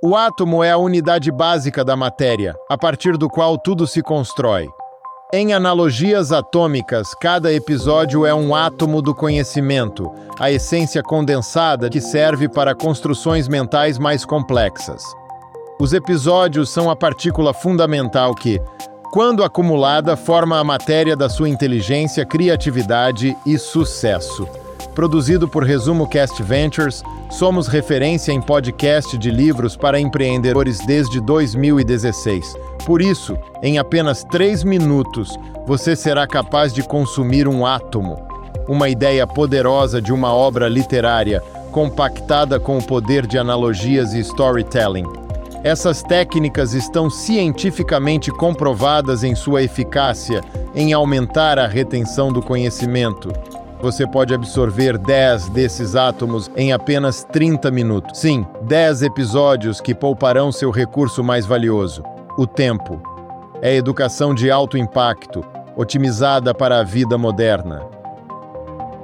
O átomo é a unidade básica da matéria, a partir do qual tudo se constrói. Em analogias atômicas, cada episódio é um átomo do conhecimento, a essência condensada que serve para construções mentais mais complexas. Os episódios são a partícula fundamental que, quando acumulada, forma a matéria da sua inteligência, criatividade e sucesso. Produzido por Resumo Cast Ventures, somos referência em podcast de livros para empreendedores desde 2016. Por isso, em apenas três minutos, você será capaz de consumir um átomo, uma ideia poderosa de uma obra literária, compactada com o poder de analogias e storytelling. Essas técnicas estão cientificamente comprovadas em sua eficácia em aumentar a retenção do conhecimento. Você pode absorver 10 desses átomos em apenas 30 minutos. Sim, 10 episódios que pouparão seu recurso mais valioso: o tempo. É educação de alto impacto, otimizada para a vida moderna.